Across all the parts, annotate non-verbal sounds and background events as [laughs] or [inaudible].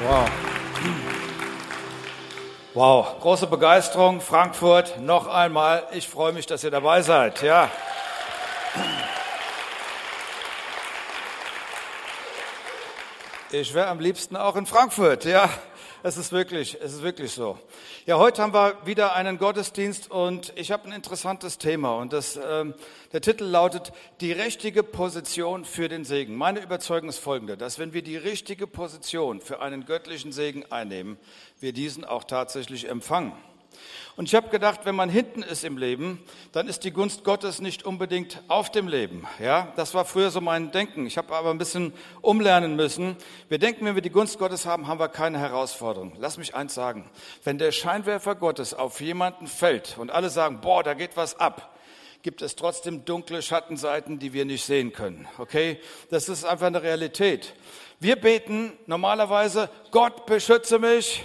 Wow. Wow, große Begeisterung, Frankfurt, noch einmal. Ich freue mich, dass ihr dabei seid. Ja. Ich wäre am liebsten auch in Frankfurt, ja. Es ist wirklich, es ist wirklich so. Ja, heute haben wir wieder einen Gottesdienst und ich habe ein interessantes Thema und das, ähm, der Titel lautet die richtige Position für den Segen. Meine Überzeugung ist folgende, dass wenn wir die richtige Position für einen göttlichen Segen einnehmen, wir diesen auch tatsächlich empfangen. Und ich habe gedacht, wenn man hinten ist im Leben, dann ist die Gunst Gottes nicht unbedingt auf dem Leben. Ja, das war früher so mein Denken. Ich habe aber ein bisschen umlernen müssen. Wir denken, wenn wir die Gunst Gottes haben, haben wir keine Herausforderung. Lass mich eins sagen. Wenn der Scheinwerfer Gottes auf jemanden fällt und alle sagen, boah, da geht was ab, gibt es trotzdem dunkle Schattenseiten, die wir nicht sehen können. Okay? Das ist einfach eine Realität. Wir beten normalerweise, Gott beschütze mich,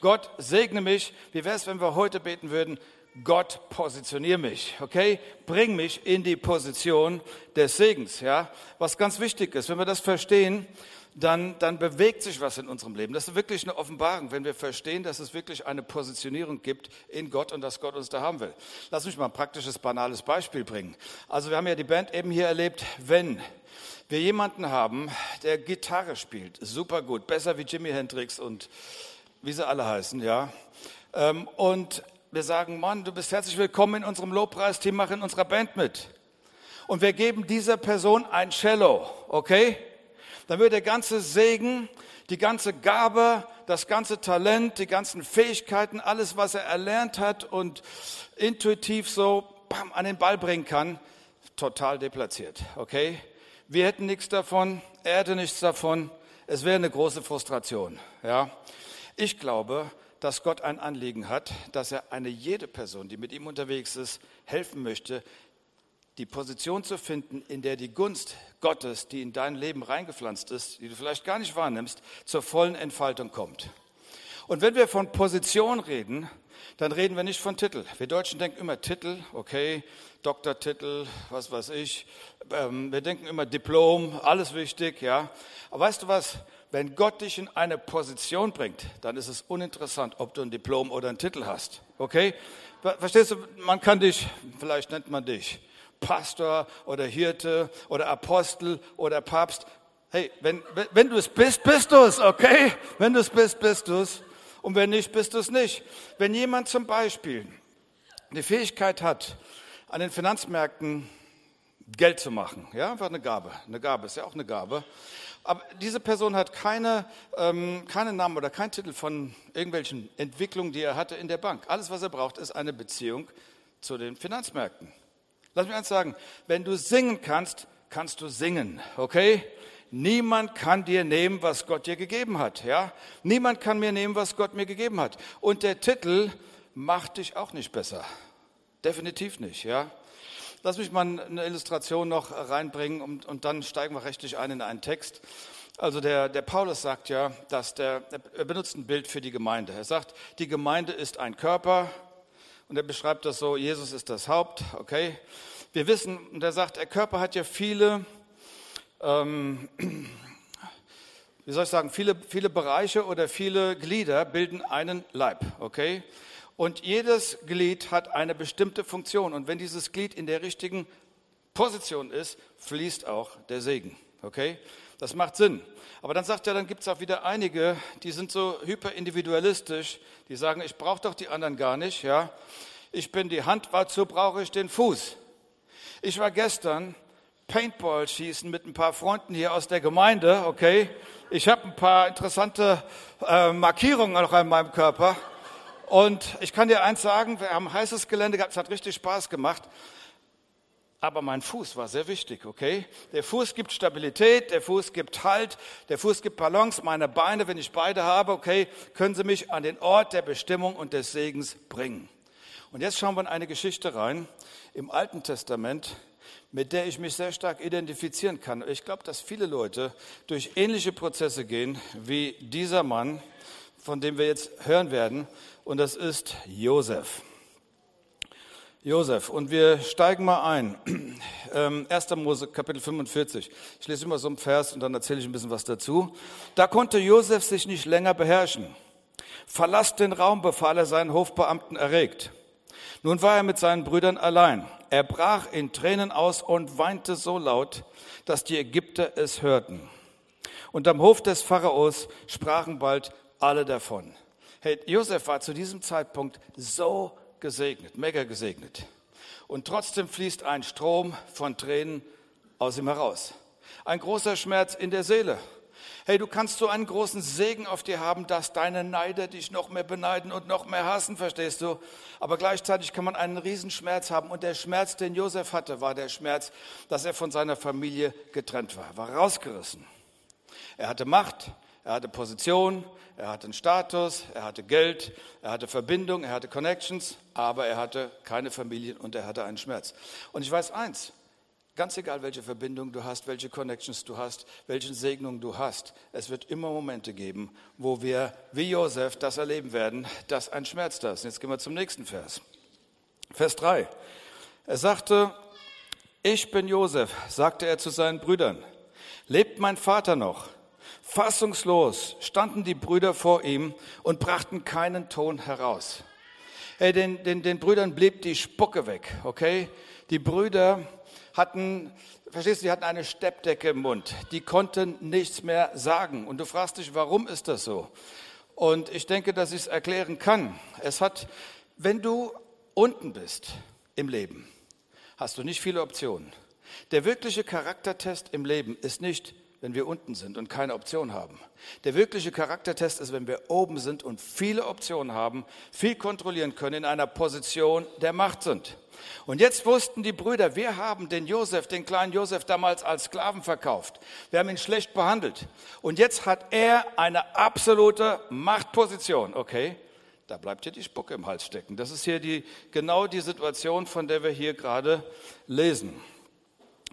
Gott segne mich. Wie wäre es, wenn wir heute beten würden, Gott positioniere mich, okay? Bring mich in die Position des Segens, ja? Was ganz wichtig ist, wenn wir das verstehen, dann, dann bewegt sich was in unserem Leben. Das ist wirklich eine Offenbarung, wenn wir verstehen, dass es wirklich eine Positionierung gibt in Gott und dass Gott uns da haben will. Lass mich mal ein praktisches, banales Beispiel bringen. Also wir haben ja die Band eben hier erlebt, wenn wir jemanden haben, der Gitarre spielt, super gut, besser wie Jimi Hendrix und wie sie alle heißen, ja. Ähm, und wir sagen, Mann, du bist herzlich willkommen in unserem Lobpreisteam, mach in unserer Band mit. Und wir geben dieser Person ein Cello, okay? Dann wird der ganze Segen, die ganze Gabe, das ganze Talent, die ganzen Fähigkeiten, alles, was er erlernt hat und intuitiv so bam, an den Ball bringen kann, total deplatziert, okay? Wir hätten nichts davon, er hätte nichts davon. Es wäre eine große Frustration, ja? Ich glaube, dass Gott ein Anliegen hat, dass er eine jede Person, die mit ihm unterwegs ist, helfen möchte, die Position zu finden, in der die Gunst Gottes, die in dein Leben reingepflanzt ist, die du vielleicht gar nicht wahrnimmst, zur vollen Entfaltung kommt. Und wenn wir von Position reden, dann reden wir nicht von Titel. Wir Deutschen denken immer Titel, okay, Doktortitel, was weiß ich. Ähm, wir denken immer Diplom, alles wichtig, ja. Aber weißt du was? Wenn Gott dich in eine Position bringt, dann ist es uninteressant, ob du ein Diplom oder einen Titel hast. Okay? Verstehst du? Man kann dich, vielleicht nennt man dich Pastor oder Hirte oder Apostel oder Papst. Hey, wenn, wenn du es bist, bist du es, okay? Wenn du es bist, bist du es. Und wenn nicht, bist du es nicht. Wenn jemand zum Beispiel die Fähigkeit hat, an den Finanzmärkten Geld zu machen, ja, einfach eine Gabe. Eine Gabe ist ja auch eine Gabe. Aber diese Person hat keine, ähm, keinen Namen oder keinen Titel von irgendwelchen Entwicklungen, die er hatte in der Bank. Alles, was er braucht, ist eine Beziehung zu den Finanzmärkten. Lass mich eins sagen, wenn du singen kannst, kannst du singen, okay? Niemand kann dir nehmen, was Gott dir gegeben hat, ja? Niemand kann mir nehmen, was Gott mir gegeben hat. Und der Titel macht dich auch nicht besser. Definitiv nicht, ja? Lass mich mal eine Illustration noch reinbringen und, und dann steigen wir rechtlich ein in einen Text. Also der, der Paulus sagt ja, dass der, er benutzt ein Bild für die Gemeinde. Er sagt, die Gemeinde ist ein Körper und er beschreibt das so, Jesus ist das Haupt, okay. Wir wissen, und er sagt, der Körper hat ja viele, ähm, wie soll ich sagen, viele, viele Bereiche oder viele Glieder bilden einen Leib, okay. Und jedes Glied hat eine bestimmte Funktion. Und wenn dieses Glied in der richtigen Position ist, fließt auch der Segen. Okay? Das macht Sinn. Aber dann sagt er, dann gibt es auch wieder einige, die sind so hyperindividualistisch, die sagen, ich brauche doch die anderen gar nicht. Ja? Ich bin die Hand, wozu brauche ich den Fuß? Ich war gestern Paintball schießen mit ein paar Freunden hier aus der Gemeinde, okay? Ich habe ein paar interessante äh, Markierungen noch an meinem Körper. Und ich kann dir eins sagen, wir haben heißes Gelände gehabt, es hat richtig Spaß gemacht. Aber mein Fuß war sehr wichtig, okay? Der Fuß gibt Stabilität, der Fuß gibt Halt, der Fuß gibt Balance. Meine Beine, wenn ich beide habe, okay, können sie mich an den Ort der Bestimmung und des Segens bringen. Und jetzt schauen wir in eine Geschichte rein im Alten Testament, mit der ich mich sehr stark identifizieren kann. Ich glaube, dass viele Leute durch ähnliche Prozesse gehen wie dieser Mann, von dem wir jetzt hören werden und das ist Josef. Josef. Und wir steigen mal ein. 1. [clears throat] Ähm, Mose, Kapitel 45. Ich lese immer so einen Vers und dann erzähle ich ein bisschen was dazu. Da konnte Josef sich nicht länger beherrschen. Verlasst den Raum, befahl er seinen Hofbeamten erregt. Nun war er mit seinen Brüdern allein. Er brach in Tränen aus und weinte so laut, dass die Ägypter es hörten. Und am Hof des Pharaos sprachen bald alle davon. Hey, Josef war zu diesem Zeitpunkt so gesegnet, mega gesegnet. Und trotzdem fließt ein Strom von Tränen aus ihm heraus. Ein großer Schmerz in der Seele. Hey, du kannst so einen großen Segen auf dir haben, dass deine Neider dich noch mehr beneiden und noch mehr hassen, verstehst du? Aber gleichzeitig kann man einen Riesenschmerz haben. Und der Schmerz, den Josef hatte, war der Schmerz, dass er von seiner Familie getrennt war, war rausgerissen. Er hatte Macht, er hatte Position, er hatte einen Status, er hatte Geld, er hatte Verbindung, er hatte Connections, aber er hatte keine Familie und er hatte einen Schmerz. Und ich weiß eins, ganz egal welche Verbindung du hast, welche Connections du hast, welche Segnung du hast, es wird immer Momente geben, wo wir wie Josef das erleben werden, dass ein Schmerz da ist. Jetzt gehen wir zum nächsten Vers. Vers 3. Er sagte, ich bin Josef, sagte er zu seinen Brüdern. Lebt mein Vater noch? Fassungslos standen die Brüder vor ihm und brachten keinen Ton heraus. Hey, den, den, den Brüdern blieb die Spucke weg, okay? Die Brüder hatten, verstehst du, die hatten eine Steppdecke im Mund. Die konnten nichts mehr sagen. Und du fragst dich, warum ist das so? Und ich denke, dass ich es erklären kann. Es hat, wenn du unten bist im Leben, hast du nicht viele Optionen. Der wirkliche Charaktertest im Leben ist nicht, wenn wir unten sind und keine Option haben. Der wirkliche Charaktertest ist, wenn wir oben sind und viele Optionen haben, viel kontrollieren können, in einer Position der Macht sind. Und jetzt wussten die Brüder, wir haben den Josef, den kleinen Josef damals als Sklaven verkauft. Wir haben ihn schlecht behandelt. Und jetzt hat er eine absolute Machtposition. Okay, da bleibt hier die Spucke im Hals stecken. Das ist hier die, genau die Situation, von der wir hier gerade lesen.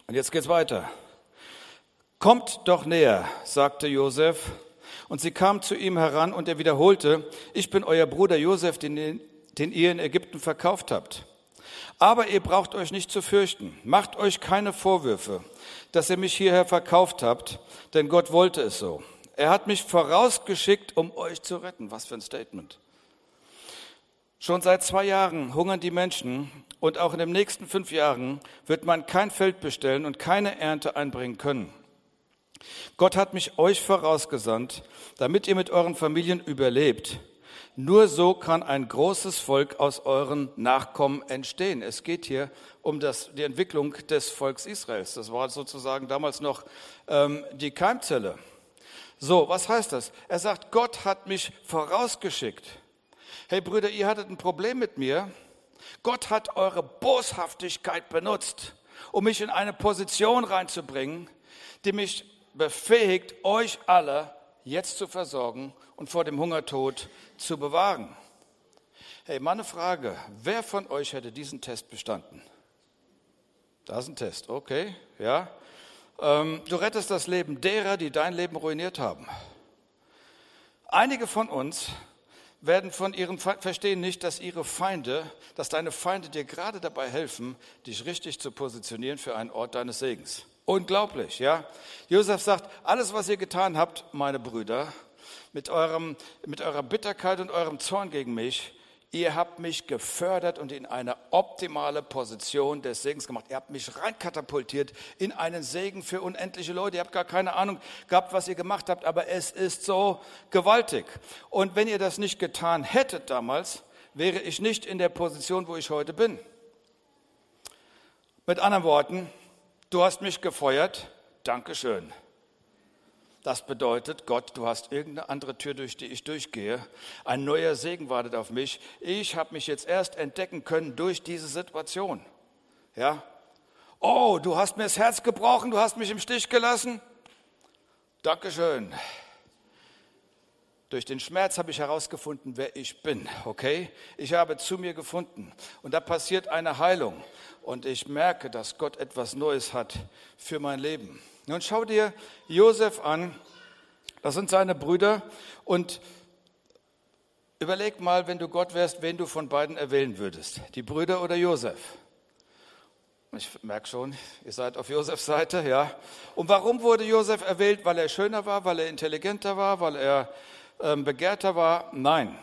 Und jetzt geht's weiter. Kommt doch näher, sagte Josef. Und sie kam zu ihm heran und er wiederholte, ich bin euer Bruder Josef, den, den ihr in Ägypten verkauft habt. Aber ihr braucht euch nicht zu fürchten. Macht euch keine Vorwürfe, dass ihr mich hierher verkauft habt, denn Gott wollte es so. Er hat mich vorausgeschickt, um euch zu retten. Was für ein Statement. Schon seit zwei Jahren hungern die Menschen und auch in den nächsten fünf Jahren wird man kein Feld bestellen und keine Ernte einbringen können. Gott hat mich euch vorausgesandt, damit ihr mit euren Familien überlebt. Nur so kann ein großes Volk aus euren Nachkommen entstehen. Es geht hier um das, die Entwicklung des Volks Israels. Das war sozusagen damals noch ähm, die Keimzelle. So, was heißt das? Er sagt, Gott hat mich vorausgeschickt. Hey Brüder, ihr hattet ein Problem mit mir. Gott hat eure Boshaftigkeit benutzt, um mich in eine Position reinzubringen, die mich befähigt, euch alle jetzt zu versorgen und vor dem Hungertod zu bewahren. Hey, meine Frage, wer von euch hätte diesen Test bestanden? Da ist ein Test, okay, ja. Ähm, du rettest das Leben derer, die dein Leben ruiniert haben. Einige von uns werden von ihren Fe verstehen nicht, dass ihre Feinde, dass deine Feinde dir gerade dabei helfen, dich richtig zu positionieren für einen Ort deines Segens. Unglaublich, ja. Josef sagt, alles, was ihr getan habt, meine Brüder, mit, eurem, mit eurer Bitterkeit und eurem Zorn gegen mich, ihr habt mich gefördert und in eine optimale Position des Segens gemacht. Ihr habt mich reinkatapultiert in einen Segen für unendliche Leute. Ihr habt gar keine Ahnung gehabt, was ihr gemacht habt, aber es ist so gewaltig. Und wenn ihr das nicht getan hättet damals, wäre ich nicht in der Position, wo ich heute bin. Mit anderen Worten, Du hast mich gefeuert, Dankeschön. Das bedeutet, Gott, du hast irgendeine andere Tür, durch die ich durchgehe. Ein neuer Segen wartet auf mich. Ich habe mich jetzt erst entdecken können durch diese Situation. Ja? Oh, du hast mir das Herz gebrochen, du hast mich im Stich gelassen. Dankeschön. Durch den Schmerz habe ich herausgefunden, wer ich bin, okay? Ich habe zu mir gefunden und da passiert eine Heilung und ich merke, dass Gott etwas Neues hat für mein Leben. Nun schau dir Josef an, das sind seine Brüder und Überleg mal, wenn du Gott wärst, wen du von beiden erwählen würdest. Die Brüder oder Josef? Ich merke schon, ihr seid auf Josefs Seite, ja. Und warum wurde Josef erwählt? Weil er schöner war, weil er intelligenter war, weil er ähm, begehrter war? Nein,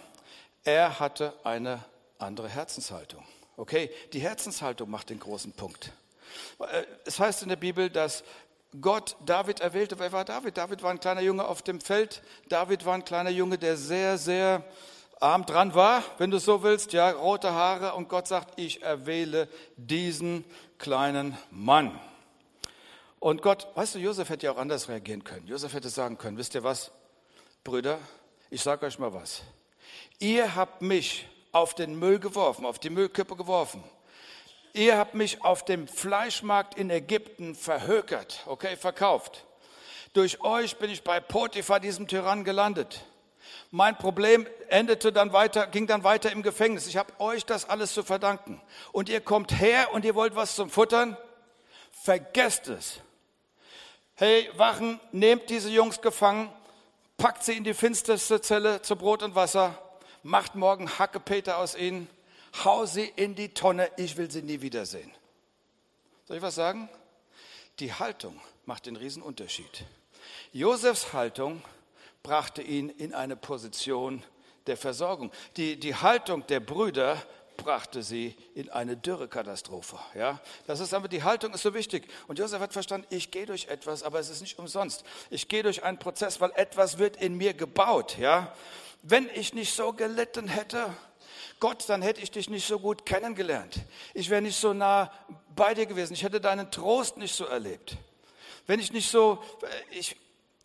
er hatte eine andere Herzenshaltung. Okay, die Herzenshaltung macht den großen Punkt. Äh, es heißt in der Bibel, dass Gott David erwählte. Wer war David? David war ein kleiner Junge auf dem Feld. David war ein kleiner Junge, der sehr, sehr arm dran war, wenn du so willst, ja, rote Haare und Gott sagt, ich erwähle diesen kleinen Mann. Und Gott, weißt du, Josef hätte ja auch anders reagieren können. Josef hätte sagen können, wisst ihr was, Brüder, ich sage euch mal was. Ihr habt mich auf den Müll geworfen, auf die Müllkippe geworfen. Ihr habt mich auf dem Fleischmarkt in Ägypten verhökert, okay, verkauft. Durch euch bin ich bei Potiphar, diesem Tyrann, gelandet. Mein Problem endete dann weiter, ging dann weiter im Gefängnis. Ich habe euch das alles zu verdanken. Und ihr kommt her und ihr wollt was zum Futtern? Vergesst es. Hey, Wachen, nehmt diese Jungs gefangen, packt sie in die finsterste Zelle zu Brot und Wasser, macht morgen Hackepeter aus ihnen, hau sie in die Tonne, ich will sie nie wiedersehen. Soll ich was sagen? Die Haltung macht den Riesenunterschied. Josefs Haltung brachte ihn in eine Position der Versorgung. Die, die Haltung der Brüder brachte sie in eine Dürrekatastrophe. Ja, das ist aber die Haltung ist so wichtig. Und Josef hat verstanden, ich gehe durch etwas, aber es ist nicht umsonst. Ich gehe durch einen Prozess, weil etwas wird in mir gebaut. Ja, wenn ich nicht so gelitten hätte, Gott, dann hätte ich dich nicht so gut kennengelernt. Ich wäre nicht so nah bei dir gewesen. Ich hätte deinen Trost nicht so erlebt. Wenn ich nicht so, äh, ich,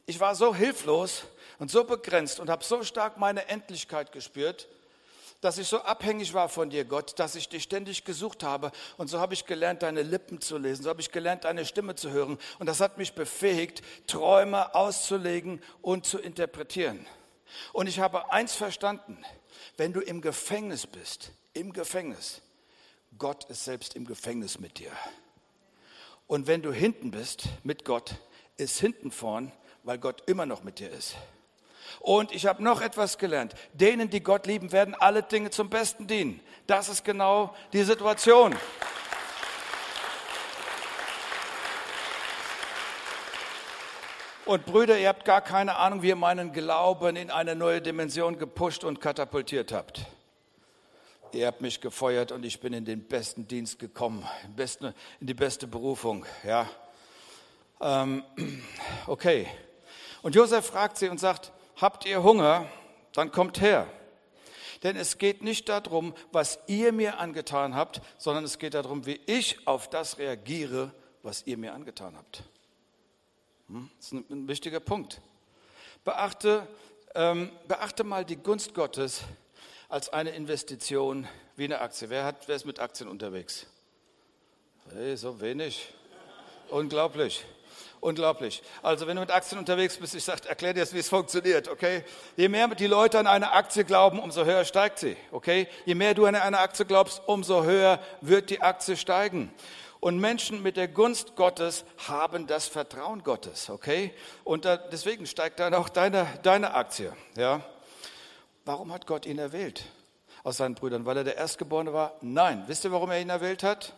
ich war so hilflos, und so begrenzt und habe so stark meine Endlichkeit gespürt, dass ich so abhängig war von dir, Gott, dass ich dich ständig gesucht habe. Und so habe ich gelernt, deine Lippen zu lesen, so habe ich gelernt, deine Stimme zu hören. Und das hat mich befähigt, Träume auszulegen und zu interpretieren. Und ich habe eins verstanden, wenn du im Gefängnis bist, im Gefängnis, Gott ist selbst im Gefängnis mit dir. Und wenn du hinten bist mit Gott, ist hinten vorn, weil Gott immer noch mit dir ist. Und ich habe noch etwas gelernt. Denen, die Gott lieben, werden alle Dinge zum Besten dienen. Das ist genau die Situation. Und Brüder, ihr habt gar keine Ahnung, wie ihr meinen Glauben in eine neue Dimension gepusht und katapultiert habt. Ihr habt mich gefeuert und ich bin in den besten Dienst gekommen, in die beste Berufung. Ja, ähm, [clears throat] okay. Und Josef fragt sie und sagt: habt ihr Hunger, dann kommt her. Denn es geht nicht darum, was ihr mir angetan habt, sondern es geht darum, wie ich auf das reagiere, was ihr mir angetan habt. Hm? Das ist ein, wichtiger Punkt. Beachte, ähm, beachte mal die Gunst Gottes als eine Investition wie eine Aktie. Wer, hat, wer ist mit Aktien unterwegs? Hey, so wenig. Unglaublich. Unglaublich. Also wenn du mit Aktien unterwegs bist, ich sage, erklär dir jetzt, wie es funktioniert, okay? Je mehr die Leute an eine Aktie glauben, umso höher steigt sie, okay? Je mehr du an eine Aktie glaubst, umso höher wird die Aktie steigen. Und Menschen mit der Gunst Gottes haben das Vertrauen Gottes, okay? Und da, deswegen steigt dann auch deine, deine Aktie, ja? Warum hat Gott ihn erwählt aus seinen Brüdern? Weil er der Erstgeborene war? Nein. Wisst ihr, warum er ihn erwählt hat?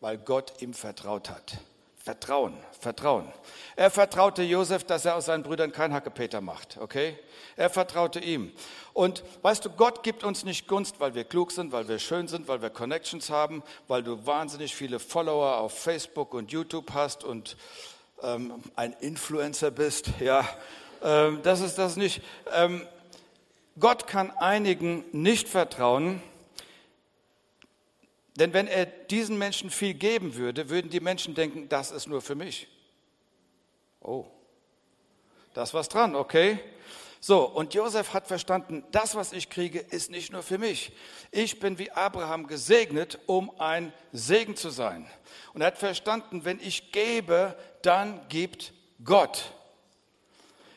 Weil Gott ihm vertraut hat. Vertrauen, Vertrauen. Er vertraute Josef, dass er aus seinen Brüdern kein Hackepeter macht, okay? Er vertraute ihm. Und weißt du, Gott gibt uns nicht Gunst, weil wir klug sind, weil wir schön sind, weil wir Connections haben, weil du wahnsinnig viele Follower auf Facebook und YouTube hast und ähm, ein Influencer bist, ja. Ähm, das ist das nicht. Ähm, Gott kann einigen nicht vertrauen, denn wenn er diesen Menschen viel geben würde, würden die Menschen denken, das ist nur für mich. Oh, da ist was dran, okay? So, und Josef hat verstanden, das, was ich kriege, ist nicht nur für mich. Ich bin wie Abraham gesegnet, um ein Segen zu sein. Und er hat verstanden, wenn ich gebe, dann gibt Gott.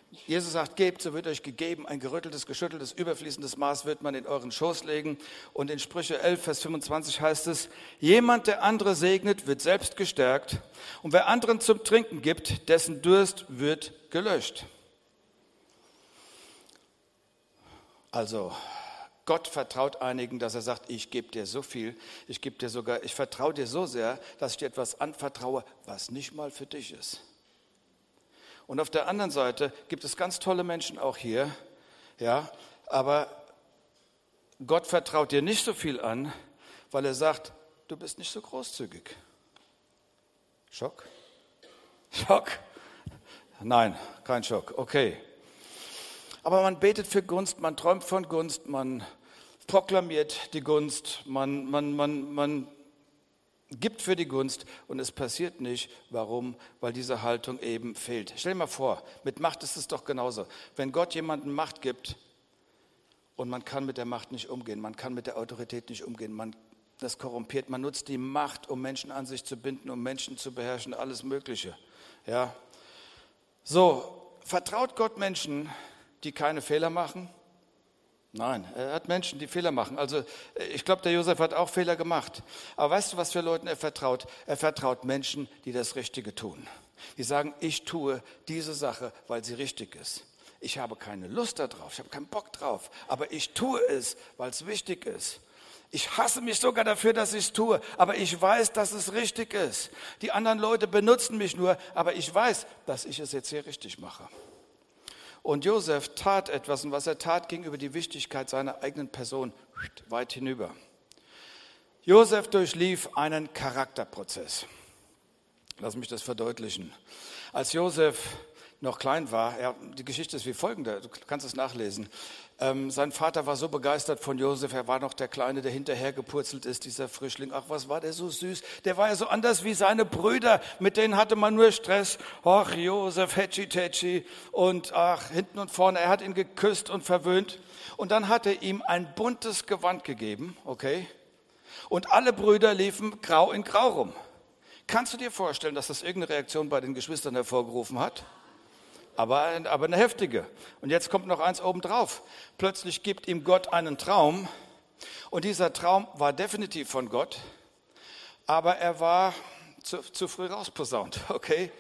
Jesus sagt, gebt, so wird euch gegeben, ein gerütteltes, geschütteltes, überfließendes Maß wird man in euren Schoß legen. Und in Sprüche 11, Vers 25 heißt es, jemand, der andere segnet, wird selbst gestärkt. Und wer anderen zum Trinken gibt, dessen Durst wird gelöscht. Also, Gott vertraut einigen, dass er sagt, ich gebe dir so viel, ich gebe dir sogar, ich vertraue dir so sehr, dass ich dir etwas anvertraue, was nicht mal für dich ist. Und auf der anderen Seite gibt es ganz tolle Menschen auch hier, ja, aber Gott vertraut dir nicht so viel an, weil er sagt, du bist nicht so großzügig. Schock? Schock? Nein, kein Schock. Okay. Aber man betet für Gunst, man träumt von Gunst, man proklamiert die Gunst, man, man, man, man gibt für die Gunst und es passiert nicht. Warum? Weil diese Haltung eben fehlt. Stell dir mal vor, mit Macht ist es doch genauso. Wenn Gott jemandem Macht gibt und man kann mit der Macht nicht umgehen, man kann mit der Autorität nicht umgehen, man das korrumpiert, man nutzt die Macht, um Menschen an sich zu binden, um Menschen zu beherrschen, alles Mögliche. Ja. So, vertraut Gott Menschen, die keine Fehler machen? Nein, er hat Menschen, die Fehler machen. Also ich glaube, der Josef hat auch Fehler gemacht. Aber weißt du, was für Leuten er vertraut? Er vertraut Menschen, die das Richtige tun. Die sagen, ich tue diese Sache, weil sie richtig ist. Ich habe keine Lust darauf, ich habe keinen Bock drauf, aber ich tue es, weil es wichtig ist. Ich hasse mich sogar dafür, dass ich es tue, aber ich weiß, dass es richtig ist. Die anderen Leute benutzen mich nur, aber ich weiß, dass ich es jetzt hier richtig mache. Und Josef tat etwas und was er tat, ging über die Wichtigkeit seiner eigenen Person weit hinüber. Josef durchlief einen Charakterprozess. Lass mich das verdeutlichen. Als Josef noch klein war, ja, die Geschichte ist wie folgende, du kannst es nachlesen. Ähm, sein Vater war so begeistert von Josef, er war noch der Kleine, der hinterhergepurzelt ist, dieser Frischling. Ach, was war der so süß? Der war ja so anders wie seine Brüder, mit denen hatte man nur Stress. Ach, Josef, Hetschi Tetschi und ach, hinten und vorne, er hat ihn geküsst und verwöhnt. Und dann hat er ihm ein buntes Gewand gegeben, okay? Und alle Brüder liefen grau in grau rum. Kannst du dir vorstellen, dass das irgendeine Reaktion bei den Geschwistern hervorgerufen hat? Aber, aber eine heftige. Und jetzt kommt noch eins obendrauf. Plötzlich gibt ihm Gott einen Traum und dieser Traum war definitiv von Gott, aber er war zu, zu früh rausposaunt, [laughs] okay?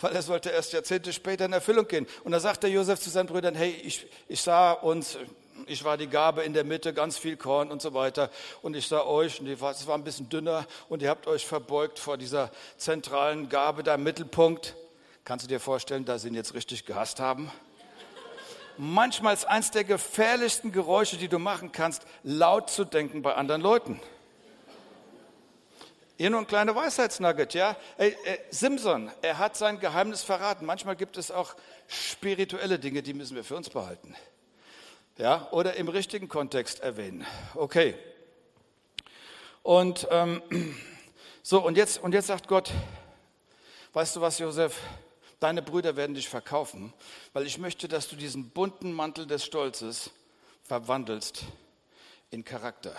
Weil er sollte erst Jahrzehnte später in Erfüllung gehen. Und da sagte Josef zu seinen Brüdern, hey, ich, ich sah uns, ich war die Gabe in der Mitte, ganz viel Korn und so weiter. Und ich sah euch, und es war ein bisschen dünner, und ihr habt euch verbeugt vor dieser zentralen Gabe, da im Mittelpunkt. Kannst du dir vorstellen, dass sie ihn jetzt richtig gehasst haben? Manchmal ist eins der gefährlichsten Geräusche, die du machen kannst, laut zu denken bei anderen Leuten. Hier nur ein kleiner Weisheitsnugget, ja. Ey, äh, Simson, er hat sein Geheimnis verraten. Manchmal gibt es auch spirituelle Dinge, die müssen wir für uns behalten. Ja, oder im richtigen Kontext erwähnen. Okay. Und ähm, [clears throat] so, und jetzt, und jetzt sagt Gott, weißt du was, Josef? Deine Brüder werden dich verkaufen, weil ich möchte, dass du diesen bunten Mantel des Stolzes verwandelst in Charakter.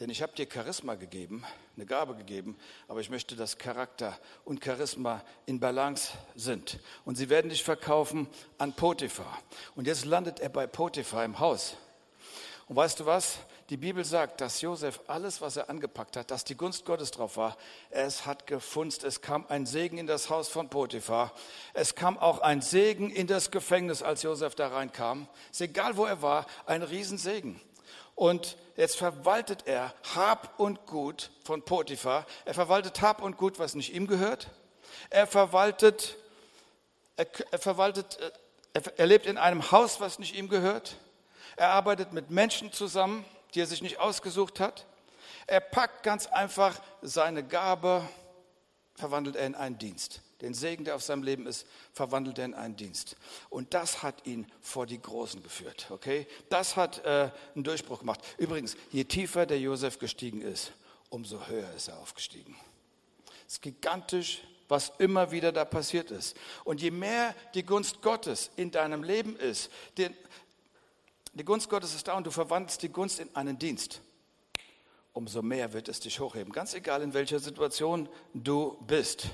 Denn ich habe dir Charisma gegeben, eine Gabe gegeben, aber ich möchte, dass Charakter und Charisma in Balance sind. Und sie werden dich verkaufen an Potiphar. Und jetzt landet er bei Potiphar im Haus. Und weißt du was? Die Bibel sagt, dass Josef alles, was er angepackt hat, dass die Gunst Gottes drauf war, es hat gefunzt. Es kam ein Segen in das Haus von Potiphar. Es kam auch ein Segen in das Gefängnis, als Josef da reinkam. Ist egal, wo er war, ein Riesensegen. Und jetzt verwaltet er Hab und Gut von Potiphar. Er verwaltet Hab und Gut, was nicht ihm gehört. Er verwaltet, er, er verwaltet, er, er lebt in einem Haus, was nicht ihm gehört. Er arbeitet mit Menschen zusammen, die er sich nicht ausgesucht hat. Er packt ganz einfach seine Gabe, verwandelt er in einen Dienst. Den Segen, der auf seinem Leben ist, verwandelt er in einen Dienst. Und das hat ihn vor die Großen geführt. Okay? Das hat äh, einen Durchbruch gemacht. Übrigens, je tiefer der Josef gestiegen ist, umso höher ist er aufgestiegen. Es ist gigantisch, was immer wieder da passiert ist. Und je mehr die Gunst Gottes in deinem Leben ist, den, die Gunst Gottes ist da und du verwandelst die Gunst in einen Dienst. Umso mehr wird es dich hochheben, ganz egal in welcher Situation du bist.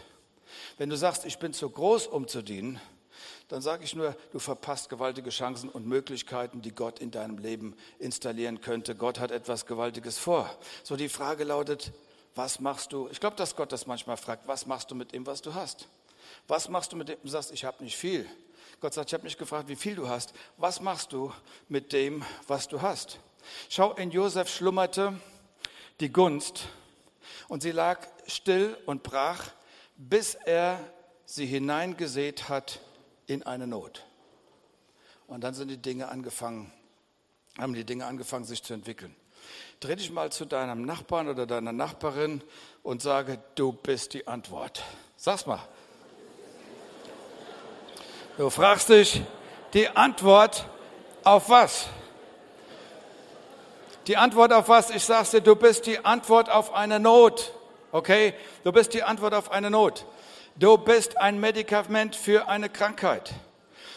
Wenn du sagst, ich bin zu groß, um zu dienen, dann sage ich nur, du verpasst gewaltige Chancen und Möglichkeiten, die Gott in deinem Leben installieren könnte. Gott hat etwas Gewaltiges vor. So die Frage lautet, was machst du? Ich glaube, dass Gott das manchmal fragt, was machst du mit dem, was du hast? Was machst du mit dem, du sagst, ich habe nicht viel. Gott sagt, ich habe mich gefragt, wie viel du hast. Was machst du mit dem, was du hast? Schau, in Josef schlummerte die Gunst und sie lag still und brach, bis er sie hineingesät hat in eine Not. Und dann sind die Dinge angefangen, haben die Dinge angefangen, sich zu entwickeln. Dreh dich mal zu deinem Nachbarn oder deiner Nachbarin und sage, du bist die Antwort. Sag's mal. Du fragst dich, die Antwort auf was? Die Antwort auf was? Ich sag's dir, du bist die Antwort auf eine Not. Okay? Du bist die Antwort auf eine Not. Du bist ein Medikament für eine Krankheit.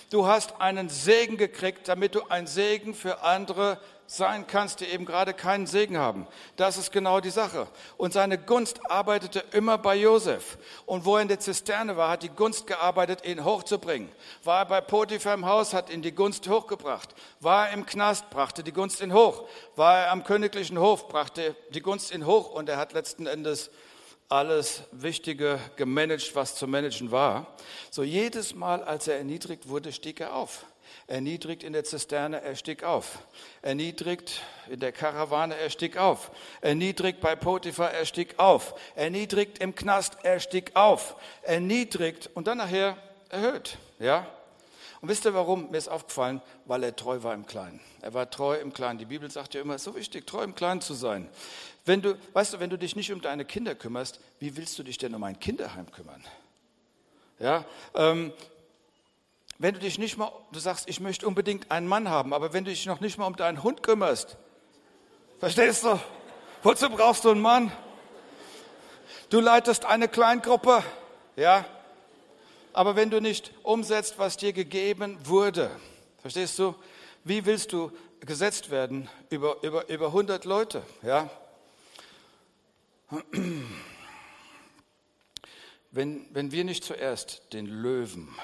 Du hast einen Segen gekriegt, damit du ein Segen für andere sein kannst, die eben gerade keinen Segen haben. Das ist genau die Sache. Und seine Gunst arbeitete immer bei Josef. Und wo er in der Zisterne war, hat die Gunst gearbeitet, ihn hochzubringen. War er bei Potiphar im Haus, hat ihn die Gunst hochgebracht. War er im Knast, brachte die Gunst ihn hoch. War er am königlichen Hof, brachte die Gunst ihn hoch. Und er hat letzten Endes alles Wichtige gemanagt, was zu managen war. So jedes Mal, als er erniedrigt wurde, stieg er auf. Erniedrigt in der Zisterne, er stieg auf. Erniedrigt in der Karawane, er stieg auf. Erniedrigt bei Potiphar, er stieg auf. Erniedrigt im Knast, er stieg auf. Erniedrigt und dann nachher erhöht. Ja? Und wisst ihr warum? Mir ist aufgefallen, weil er treu war im Kleinen. Er war treu im Kleinen. Die Bibel sagt ja immer, es ist so wichtig, treu im Kleinen zu sein. Wenn du, weißt du, wenn du dich nicht um deine Kinder kümmerst, wie willst du dich denn um ein Kinderheim kümmern? Ja, ähm, wenn du dich nicht mal, du sagst, ich möchte unbedingt einen Mann haben, aber wenn du dich noch nicht mal um deinen Hund kümmerst, verstehst du? Wozu brauchst du einen Mann? Du leitest eine Kleingruppe, ja, aber wenn du nicht umsetzt, was dir gegeben wurde, verstehst du? Wie willst du gesetzt werden über, über, über 100 Leute, ja? Wenn, wenn wir nicht zuerst den Löwen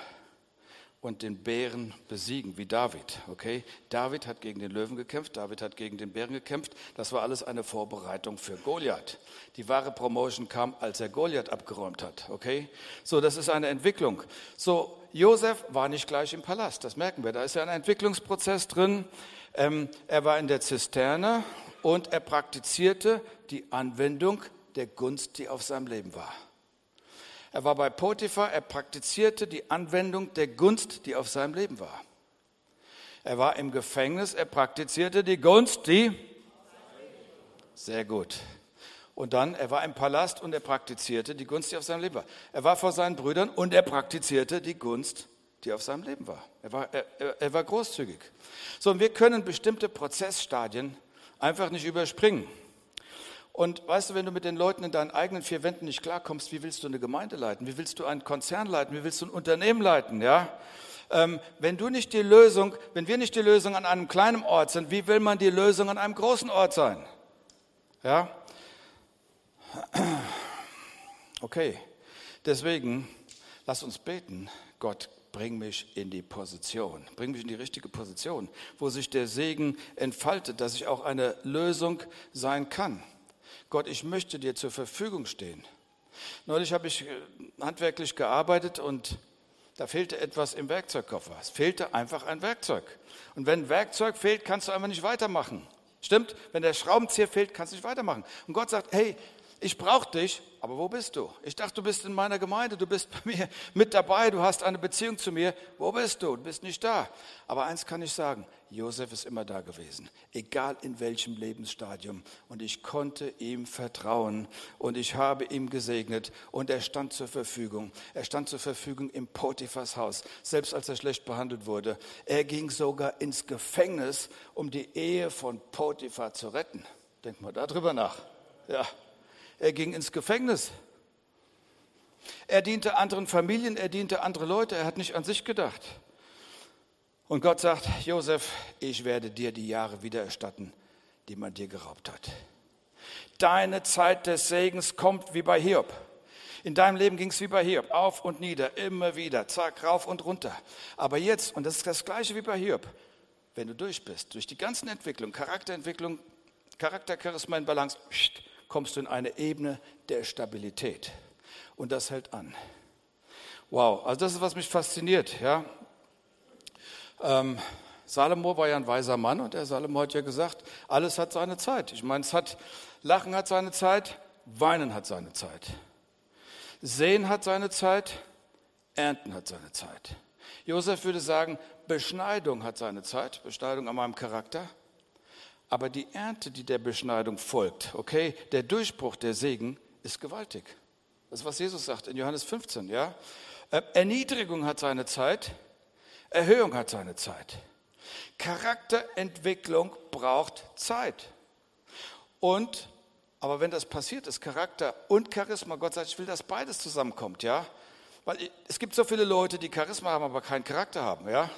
und den Bären besiegen, wie David. Okay? David hat gegen den Löwen gekämpft, David hat gegen den Bären gekämpft. Das war alles eine Vorbereitung für Goliath. Die wahre Promotion kam, als er Goliath abgeräumt hat. Okay? So, das ist eine Entwicklung. So, Josef war nicht gleich im Palast, das merken wir. Da ist ja ein Entwicklungsprozess drin. Ähm, er war in der Zisterne und er praktizierte die Anwendung der Gunst, die auf seinem Leben war. Er war bei Potiphar, er praktizierte die Anwendung der Gunst, die auf seinem Leben war. Er war im Gefängnis, er praktizierte die Gunst, die... Sehr gut. Und dann, er war im Palast und er praktizierte die Gunst, die auf seinem Leben war. Er war vor seinen Brüdern und er praktizierte die Gunst, die auf seinem Leben war. Er war, er, er war großzügig. So, und wir können bestimmte Prozessstadien einfach nicht überspringen. Und weißt du, wenn du mit den Leuten in deinen eigenen vier Wänden nicht klarkommst, wie willst du eine Gemeinde leiten? Wie willst du einen Konzern leiten? Wie willst du ein Unternehmen leiten? Ja? Ähm, wenn du nicht die Lösung, wenn wir nicht die Lösung an einem kleinen Ort sind, wie will man die Lösung an einem großen Ort sein? Ja? Okay. Deswegen, lass uns beten. Gott, bring mich in die Position, bring mich in die richtige Position, wo sich der Segen entfaltet, dass ich auch eine Lösung sein kann. Gott, ich möchte dir zur Verfügung stehen. Neulich habe ich äh, handwerklich gearbeitet und da fehlte etwas im Werkzeugkoffer. Es fehlte einfach ein Werkzeug. Und wenn Werkzeug fehlt, kannst du einfach nicht weitermachen. Stimmt? Wenn der Schraubenzieher fehlt, kannst du nicht weitermachen. Und Gott sagt, hey, ich brauche dich, aber wo bist du? Ich dachte, du bist in meiner Gemeinde, du bist [laughs] bei mir mit dabei, du hast eine Beziehung zu mir. Wo bist du? Du bist nicht da. Aber eins kann ich sagen, Josef ist immer da gewesen, egal in welchem Lebensstadium. Und ich konnte ihm vertrauen und ich habe ihm gesegnet und er stand zur Verfügung. Er stand zur Verfügung im Potiphas Haus, selbst als er schlecht behandelt wurde. Er ging sogar ins Gefängnis, um die Ehe von Potiphar zu retten. Denk mal darüber nach. Ja. Er ging ins Gefängnis. Er diente anderen Familien, er diente andere Leute, er hat nicht an sich gedacht. Und Gott sagt, Josef, ich werde dir die Jahre wiedererstatten, die man dir geraubt hat. Deine Zeit des Segens kommt wie bei Hiob. In deinem Leben ging es wie bei Hiob, auf und nieder, immer wieder, zack, rauf und runter. Aber jetzt, und das ist das gleiche wie bei Hiob, wenn du durch bist, durch die ganzen Entwicklungen, Charakterentwicklung, Charakter, Charisma in Balance, kommst du in eine Ebene der Stabilität. Und das hält an. Wow, also das ist, was mich fasziniert. Ja? Ähm, Salomo war ja ein weiser Mann und der Salomo hat ja gesagt, alles hat seine Zeit. Ich meine, es hat, Lachen hat seine Zeit, Weinen hat seine Zeit. Sehen hat seine Zeit, Ernten hat seine Zeit. Josef würde sagen, Beschneidung hat seine Zeit, Beschneidung an meinem Charakter. Aber die Ernte, die der Beschneidung folgt, okay, der Durchbruch, der Segen, ist gewaltig. Das ist, was Jesus sagt in Johannes 15, ja. Äh, Erniedrigung hat seine Zeit, Erhöhung hat seine Zeit. Charakterentwicklung braucht Zeit. Und, aber wenn das passiert ist, Charakter und Charisma, Gott sagt, ich will, dass beides zusammenkommt, ja. Weil es gibt so viele Leute, die Charisma haben, aber keinen Charakter haben, ja.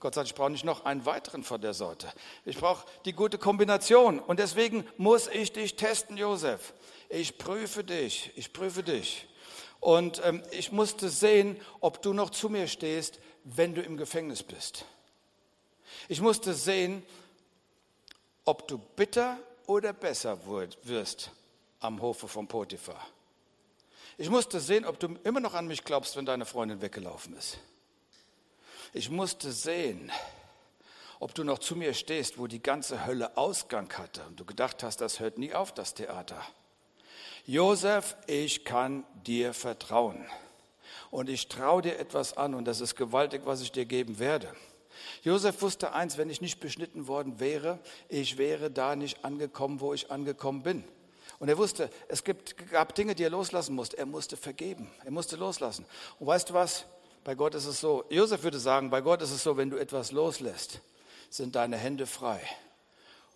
Gott sagt, ich brauche nicht noch einen weiteren von der Sorte. Ich brauche die gute Kombination. Und deswegen muss ich dich testen, Josef. Ich prüfe dich, ich prüfe dich. Und ähm, ich musste sehen, ob du noch zu mir stehst, wenn du im Gefängnis bist. Ich musste sehen, ob du bitter oder besser wirst am Hofe von Potiphar. Ich musste sehen, ob du immer noch an mich glaubst, wenn deine Freundin weggelaufen ist. Ich musste sehen, ob du noch zu mir stehst, wo die ganze Hölle Ausgang hatte und du gedacht hast, das hört nie auf, das Theater. Josef, ich kann dir vertrauen. Und ich traue dir etwas an und das ist gewaltig, was ich dir geben werde. Josef wusste eins, wenn ich nicht beschnitten worden wäre, ich wäre da nicht angekommen, wo ich angekommen bin. Und er wusste, es gibt, gab Dinge, die er loslassen musste. Er musste vergeben. Er musste loslassen. Und weißt du was? Bei Gott ist es so. Josef würde sagen, bei Gott ist es so, wenn du etwas loslässt, sind deine Hände frei,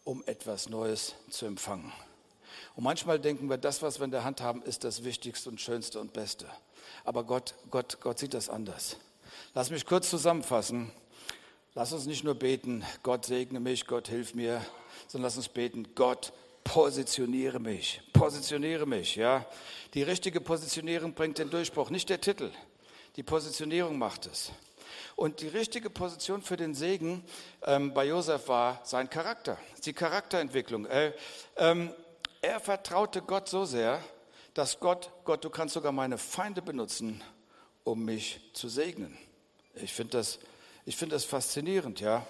um etwas Neues zu empfangen. Und manchmal denken wir, das, was wir in der Hand haben, ist das Wichtigste und Schönste und Beste. Aber Gott, Gott, Gott sieht das anders. Lass mich kurz zusammenfassen. Lass uns nicht nur beten, Gott segne mich, Gott hilf mir, sondern lass uns beten, Gott positioniere mich, positioniere mich, ja. Die richtige Positionierung bringt den Durchbruch, nicht der Titel. Die Positionierung macht es. Und die richtige Position für den Segen ähm, bei Josef war sein Charakter, die Charakterentwicklung. Äh, ähm, er vertraute Gott so sehr, dass Gott, Gott, du kannst sogar meine Feinde benutzen, um mich zu segnen. Ich finde das ich finde das faszinierend, ja.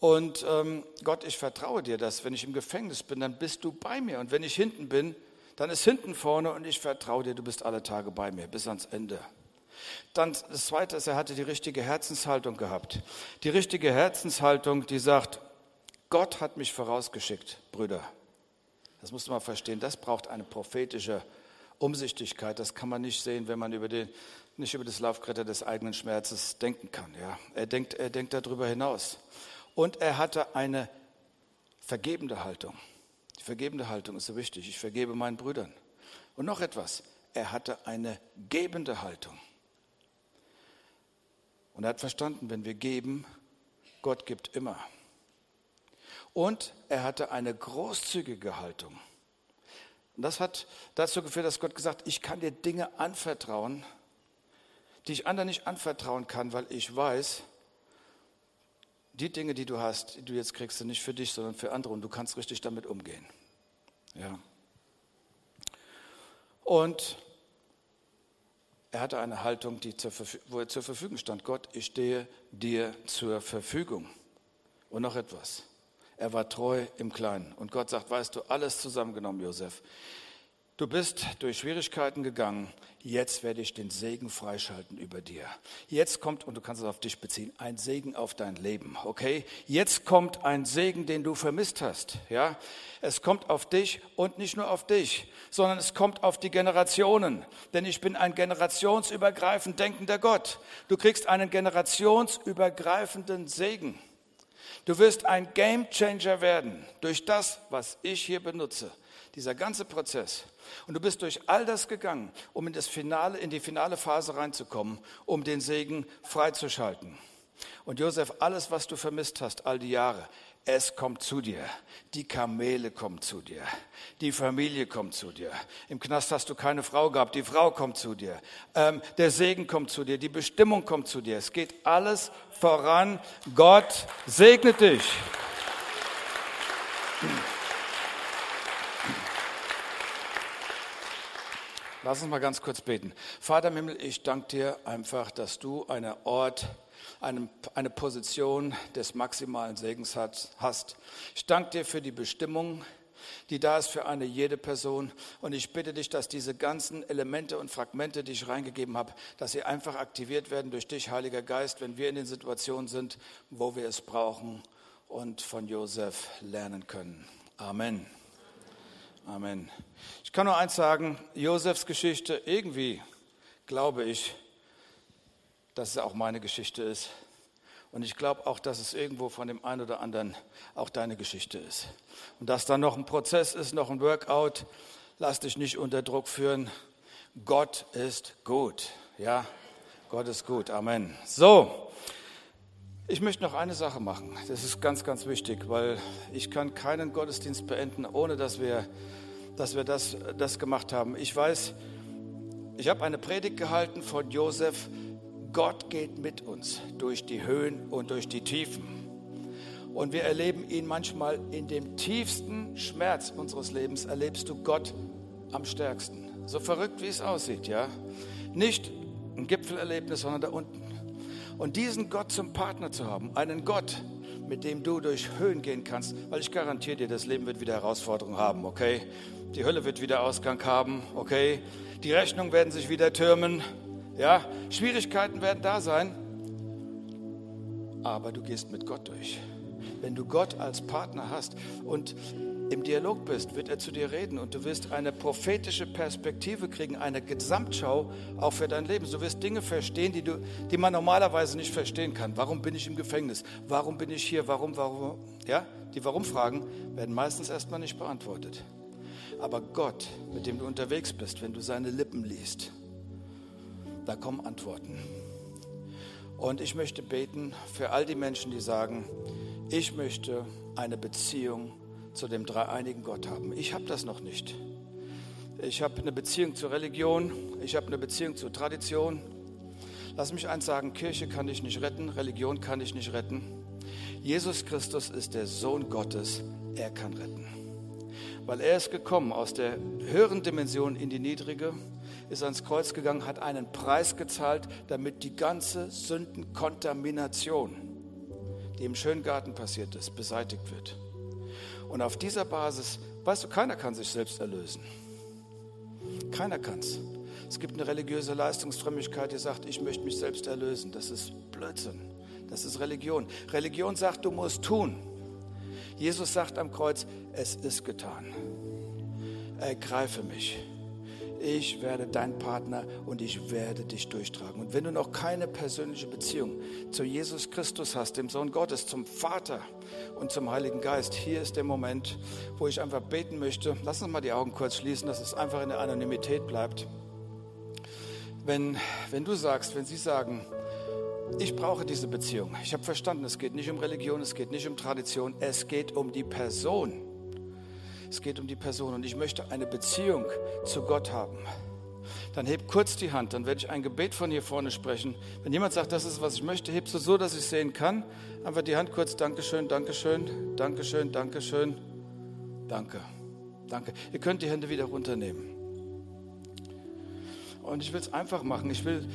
Und ähm, Gott, ich vertraue dir, dass wenn ich im Gefängnis bin, dann bist du bei mir. Und wenn ich hinten bin, dann ist hinten vorne und ich vertraue dir, du bist alle Tage bei mir bis ans Ende. Dann das Zweite ist, er hatte die richtige Herzenshaltung gehabt. Die richtige Herzenshaltung, die sagt, Gott hat mich vorausgeschickt, Brüder. Das musst du mal verstehen. Das braucht eine prophetische Umsichtigkeit. Das kann man nicht sehen, wenn man über den, nicht über das Laufkretter des eigenen Schmerzes denken kann. Ja. Er, denkt, er denkt darüber hinaus. Und er hatte eine vergebende Haltung. Die vergebende Haltung ist so wichtig. Ich vergebe meinen Brüdern. Und noch etwas. Er hatte eine gebende Haltung. Und er hat verstanden, wenn wir geben, Gott gibt immer. Und er hatte eine großzügige Haltung. Und das hat dazu geführt, dass Gott gesagt, ich kann dir Dinge anvertrauen, die ich anderen nicht anvertrauen kann, weil ich weiß, die Dinge, die du hast, die du jetzt kriegst, sind nicht für dich, sondern für andere und du kannst richtig damit umgehen. Ja. Und er hatte eine Haltung, die zur, wo er zur Verfügung stand. Gott, ich stehe dir zur Verfügung. Und noch etwas. Er war treu im Kleinen. Und Gott sagt, weißt du, alles zusammengenommen, Josef. Du bist durch Schwierigkeiten gegangen. Jetzt werde ich den Segen freischalten über dir. Jetzt kommt, und du kannst es auf dich beziehen, ein Segen auf dein Leben, okay? Jetzt kommt ein Segen, den du vermisst hast, ja? Es kommt auf dich und nicht nur auf dich, sondern es kommt auf die Generationen. Denn ich bin ein generationsübergreifend denkender Gott. Du kriegst einen generationsübergreifenden Segen. Du wirst ein Gamechanger werden durch das, was ich hier benutze. Dieser ganze Prozess. Und du bist durch all das gegangen, um in, das Finale, in die finale Phase reinzukommen, um den Segen freizuschalten. Und Josef, alles, was du vermisst hast, all die Jahre, es kommt zu dir. Die Kamele kommen zu dir. Die Familie kommt zu dir. Im Knast hast du keine Frau gehabt. Die Frau kommt zu dir. Ähm, der Segen kommt zu dir. Die Bestimmung kommt zu dir. Es geht alles voran. Gott segnet dich. Lass uns mal ganz kurz beten. Vater im Himmel, ich danke dir einfach, dass du ein Ort eine, Position des maximalen Segens hast. Ich danke dir für die Bestimmung, die da ist für eine jede Person. Und ich bitte dich, dass diese ganzen Elemente und Fragmente, die ich reingegeben habe, dass sie einfach aktiviert werden durch dich, Heiliger Geist, wenn wir in den Situationen sind, wo wir es brauchen und von Josef lernen können. Amen. Amen. Ich kann nur eins sagen, Josefs Geschichte, irgendwie glaube ich, dass es auch meine Geschichte ist. Und ich glaube auch, dass es irgendwo von dem einen oder anderen auch deine Geschichte ist. Und dass da noch ein Prozess ist, noch ein Workout. Lass dich nicht unter Druck führen. Gott ist gut. Ja, Gott ist gut. Amen. So, ich möchte noch eine Sache machen. Das ist ganz, ganz wichtig, weil ich kann keinen Gottesdienst beenden, ohne dass wir, dass wir das, das gemacht haben. Ich weiß, ich habe eine Predigt gehalten von Josef. Gott geht mit uns durch die Höhen und durch die Tiefen. Und wir erleben ihn manchmal in dem tiefsten Schmerz unseres Lebens, erlebst du Gott am stärksten. So verrückt, wie es aussieht, ja. Nicht ein Gipfelerlebnis, sondern da unten. Und diesen Gott zum Partner zu haben, einen Gott, mit dem du durch Höhen gehen kannst, weil ich garantiere dir, das Leben wird wieder Herausforderungen haben, okay? Die Hölle wird wieder Ausgang haben, okay? Die Rechnungen werden sich wieder türmen, ja? Schwierigkeiten werden da sein, aber du gehst mit Gott durch. Wenn du Gott als Partner hast und im Dialog bist, wird er zu dir reden und du wirst eine prophetische Perspektive kriegen, eine Gesamtschau auch für dein Leben. Du wirst Dinge verstehen, die, du, die man normalerweise nicht verstehen kann. Warum bin ich im Gefängnis? Warum bin ich hier? Warum, warum? Ja, die Warum-Fragen werden meistens erstmal nicht beantwortet. Aber Gott, mit dem du unterwegs bist, wenn du seine Lippen liest, da kommen Antworten. Und ich möchte beten für all die Menschen, die sagen, ich möchte eine Beziehung zu dem dreieinigen Gott haben. Ich habe das noch nicht. Ich habe eine Beziehung zur Religion, ich habe eine Beziehung zur Tradition. Lass mich eins sagen, Kirche kann dich nicht retten, Religion kann dich nicht retten. Jesus Christus ist der Sohn Gottes, er kann retten. Weil er ist gekommen aus der höheren Dimension in die niedrige, ist ans Kreuz gegangen, hat einen Preis gezahlt, damit die ganze Sündenkontamination, die im Schöngarten passiert ist, beseitigt wird. Und auf dieser Basis, weißt du, keiner kann sich selbst erlösen. Keiner kann es. Es gibt eine religiöse Leistungsfrömmigkeit, die sagt, ich möchte mich selbst erlösen. Das ist Blödsinn. Das ist Religion. Religion sagt, du musst tun. Jesus sagt am Kreuz, es ist getan. Ergreife mich ich werde dein Partner und ich werde dich durchtragen. Und wenn du noch keine persönliche Beziehung zu Jesus Christus hast, dem Sohn Gottes, zum Vater und zum Heiligen Geist, hier ist der Moment, wo ich einfach beten möchte. Lass uns mal die Augen kurz schließen, dass es einfach in der Anonymität bleibt. Wenn, wenn du sagst, wenn sie sagen, ich brauche diese Beziehung. Ich habe verstanden, es geht nicht um Religion, es geht nicht um Tradition, es geht um die Person es geht um die Person und ich möchte eine Beziehung zu Gott haben. Dann heb kurz die Hand, dann werde ich ein Gebet von hier vorne sprechen. Wenn jemand sagt, das ist, was ich möchte, hebst du so, dass ich sehen kann. Einfach die Hand kurz, Dankeschön, Dankeschön, Dankeschön, Dankeschön, Danke, Danke. Ihr könnt die Hände wieder runternehmen. Und ich will es einfach machen. Ich will,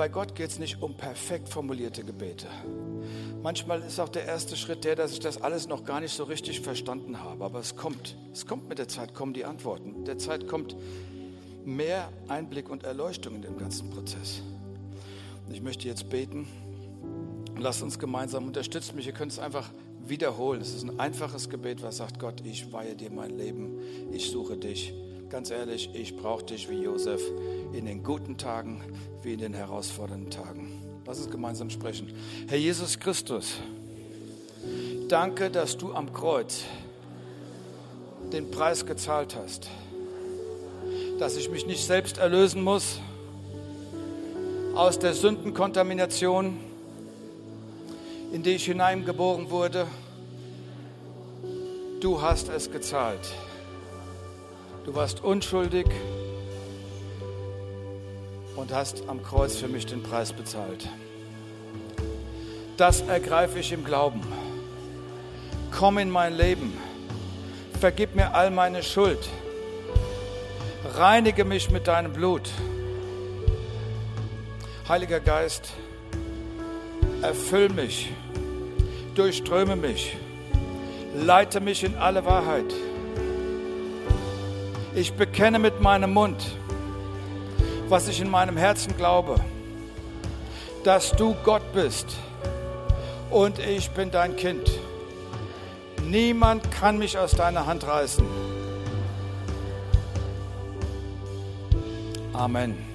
bei Gott geht es nicht um perfekt formulierte Gebete. Manchmal ist auch der erste Schritt der, dass ich das alles noch gar nicht so richtig verstanden habe. Aber es kommt. Es kommt mit der Zeit, kommen die Antworten. Mit der Zeit kommt mehr Einblick und Erleuchtung in den ganzen Prozess. Und ich möchte jetzt beten. Lasst uns gemeinsam unterstützen mich. Ihr könnt es einfach wiederholen. Es ist ein einfaches Gebet, was sagt Gott, ich weihe dir mein Leben. Ich suche dich. Ganz ehrlich, ich brauche dich wie Josef in den guten Tagen wie in den herausfordernden Tagen. Lass uns gemeinsam sprechen. Herr Jesus Christus, danke, dass du am Kreuz den Preis gezahlt hast, dass ich mich nicht selbst erlösen muss aus der Sündenkontamination, in die ich hineingeboren wurde. Du hast es gezahlt. Du warst unschuldig und hast am Kreuz für mich den Preis bezahlt. Das ergreife ich im Glauben. Komm in mein Leben. Vergib mir all meine Schuld. Reinige mich mit deinem Blut. Heiliger Geist, Erfüll mich, durchströme mich, leite mich in alle Wahrheit. Ich bekenne mit meinem Mund, was ich in meinem Herzen glaube, dass du Gott bist und ich bin dein Kind. Niemand kann mich aus deiner Hand reißen. Amen.